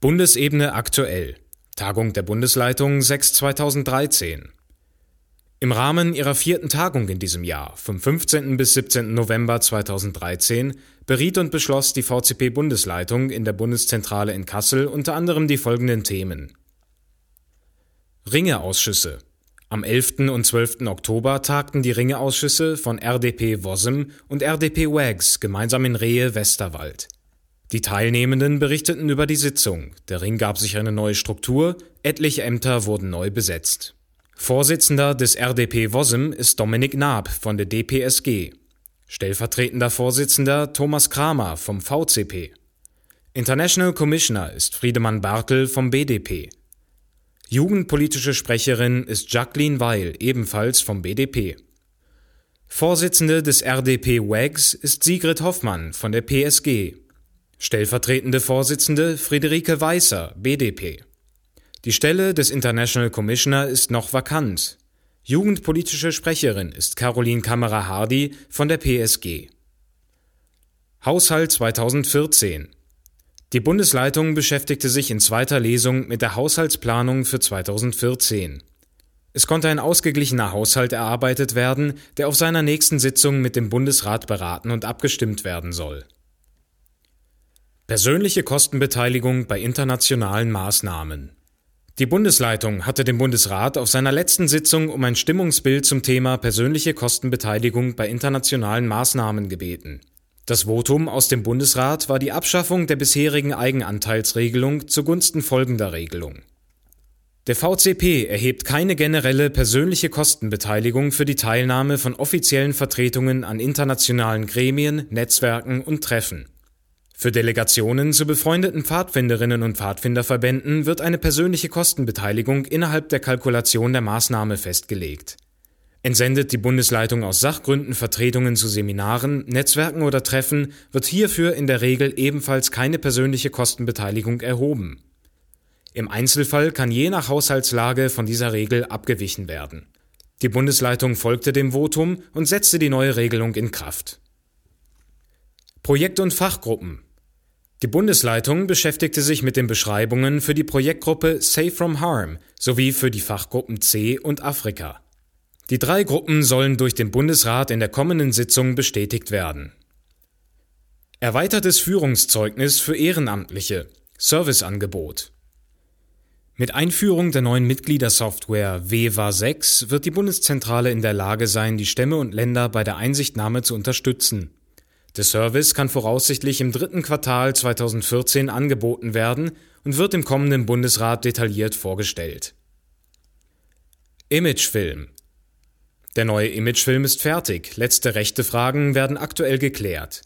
Bundesebene aktuell. Tagung der Bundesleitung 6 2013. Im Rahmen ihrer vierten Tagung in diesem Jahr, vom 15. bis 17. November 2013, beriet und beschloss die VCP-Bundesleitung in der Bundeszentrale in Kassel unter anderem die folgenden Themen. Ringeausschüsse. Am 11. und 12. Oktober tagten die Ringeausschüsse von RDP Wossem und RDP WAGS gemeinsam in Rehe Westerwald. Die Teilnehmenden berichteten über die Sitzung, der Ring gab sich eine neue Struktur, etliche Ämter wurden neu besetzt. Vorsitzender des RDP Wossem ist Dominik Naab von der DPSG. Stellvertretender Vorsitzender Thomas Kramer vom VCP. International Commissioner ist Friedemann Bartel vom BDP. Jugendpolitische Sprecherin ist Jacqueline Weil, ebenfalls vom BDP. Vorsitzende des RDP WAGS ist Sigrid Hoffmann von der PSG. Stellvertretende Vorsitzende Friederike Weißer, BDP. Die Stelle des International Commissioner ist noch vakant. Jugendpolitische Sprecherin ist Caroline Kammerer-Hardy von der PSG. Haushalt 2014 Die Bundesleitung beschäftigte sich in zweiter Lesung mit der Haushaltsplanung für 2014. Es konnte ein ausgeglichener Haushalt erarbeitet werden, der auf seiner nächsten Sitzung mit dem Bundesrat beraten und abgestimmt werden soll. Persönliche Kostenbeteiligung bei internationalen Maßnahmen. Die Bundesleitung hatte den Bundesrat auf seiner letzten Sitzung um ein Stimmungsbild zum Thema persönliche Kostenbeteiligung bei internationalen Maßnahmen gebeten. Das Votum aus dem Bundesrat war die Abschaffung der bisherigen Eigenanteilsregelung zugunsten folgender Regelung. Der VCP erhebt keine generelle persönliche Kostenbeteiligung für die Teilnahme von offiziellen Vertretungen an internationalen Gremien, Netzwerken und Treffen. Für Delegationen zu befreundeten Pfadfinderinnen und Pfadfinderverbänden wird eine persönliche Kostenbeteiligung innerhalb der Kalkulation der Maßnahme festgelegt. Entsendet die Bundesleitung aus Sachgründen Vertretungen zu Seminaren, Netzwerken oder Treffen, wird hierfür in der Regel ebenfalls keine persönliche Kostenbeteiligung erhoben. Im Einzelfall kann je nach Haushaltslage von dieser Regel abgewichen werden. Die Bundesleitung folgte dem Votum und setzte die neue Regelung in Kraft. Projekte und Fachgruppen die Bundesleitung beschäftigte sich mit den Beschreibungen für die Projektgruppe Safe from Harm sowie für die Fachgruppen C und Afrika. Die drei Gruppen sollen durch den Bundesrat in der kommenden Sitzung bestätigt werden. Erweitertes Führungszeugnis für Ehrenamtliche Serviceangebot Mit Einführung der neuen Mitgliedersoftware WEWA 6 wird die Bundeszentrale in der Lage sein, die Stämme und Länder bei der Einsichtnahme zu unterstützen. Der Service kann voraussichtlich im dritten Quartal 2014 angeboten werden und wird im kommenden Bundesrat detailliert vorgestellt. Imagefilm Der neue Imagefilm ist fertig, letzte rechte Fragen werden aktuell geklärt.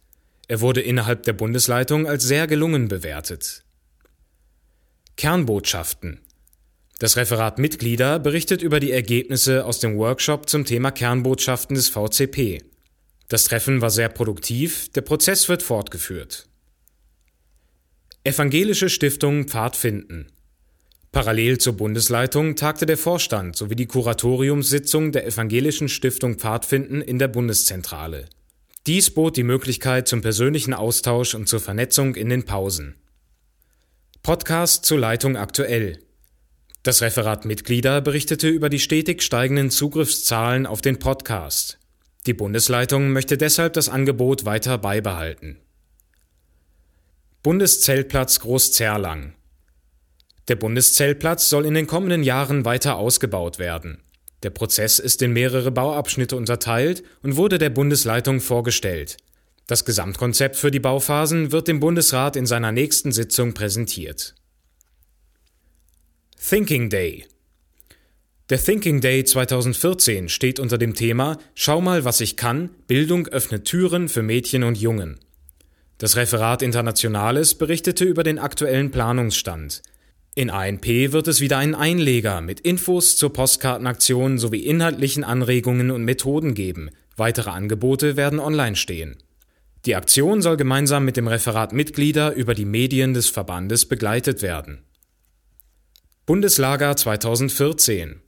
Er wurde innerhalb der Bundesleitung als sehr gelungen bewertet. Kernbotschaften das Referat Mitglieder berichtet über die Ergebnisse aus dem Workshop zum Thema Kernbotschaften des VCP. Das Treffen war sehr produktiv, der Prozess wird fortgeführt. Evangelische Stiftung Pfadfinden Parallel zur Bundesleitung tagte der Vorstand sowie die Kuratoriumssitzung der Evangelischen Stiftung Pfadfinden in der Bundeszentrale. Dies bot die Möglichkeit zum persönlichen Austausch und zur Vernetzung in den Pausen. Podcast zur Leitung aktuell. Das Referat Mitglieder berichtete über die stetig steigenden Zugriffszahlen auf den Podcast. Die Bundesleitung möchte deshalb das Angebot weiter beibehalten. Bundeszeltplatz Großzerlang Der Bundeszeltplatz soll in den kommenden Jahren weiter ausgebaut werden. Der Prozess ist in mehrere Bauabschnitte unterteilt und wurde der Bundesleitung vorgestellt. Das Gesamtkonzept für die Bauphasen wird dem Bundesrat in seiner nächsten Sitzung präsentiert. Thinking Day der Thinking Day 2014 steht unter dem Thema Schau mal, was ich kann, Bildung öffnet Türen für Mädchen und Jungen. Das Referat Internationales berichtete über den aktuellen Planungsstand. In ANP wird es wieder einen Einleger mit Infos zur Postkartenaktion sowie inhaltlichen Anregungen und Methoden geben. Weitere Angebote werden online stehen. Die Aktion soll gemeinsam mit dem Referat Mitglieder über die Medien des Verbandes begleitet werden. Bundeslager 2014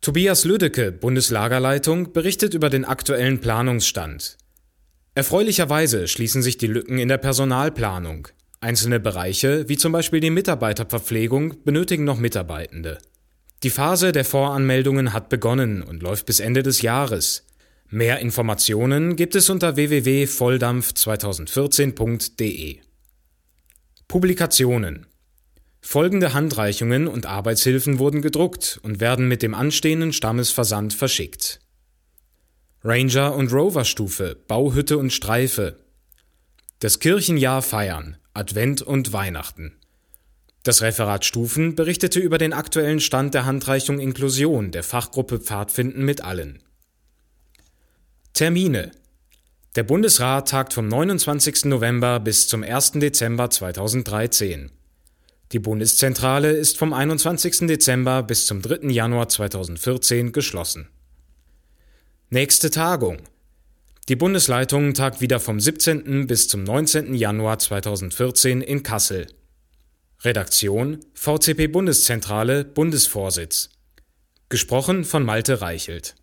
Tobias Lüdecke, Bundeslagerleitung, berichtet über den aktuellen Planungsstand. Erfreulicherweise schließen sich die Lücken in der Personalplanung. Einzelne Bereiche, wie zum Beispiel die Mitarbeiterverpflegung, benötigen noch Mitarbeitende. Die Phase der Voranmeldungen hat begonnen und läuft bis Ende des Jahres. Mehr Informationen gibt es unter www.volldampf2014.de. Publikationen Folgende Handreichungen und Arbeitshilfen wurden gedruckt und werden mit dem anstehenden Stammesversand verschickt. Ranger und Rover Stufe, Bauhütte und Streife. Das Kirchenjahr feiern, Advent und Weihnachten. Das Referat Stufen berichtete über den aktuellen Stand der Handreichung Inklusion der Fachgruppe Pfadfinden mit allen. Termine Der Bundesrat tagt vom 29. November bis zum 1. Dezember 2013. Die Bundeszentrale ist vom 21. Dezember bis zum 3. Januar 2014 geschlossen. Nächste Tagung. Die Bundesleitung tagt wieder vom 17. bis zum 19. Januar 2014 in Kassel. Redaktion VCP Bundeszentrale Bundesvorsitz. Gesprochen von Malte Reichelt.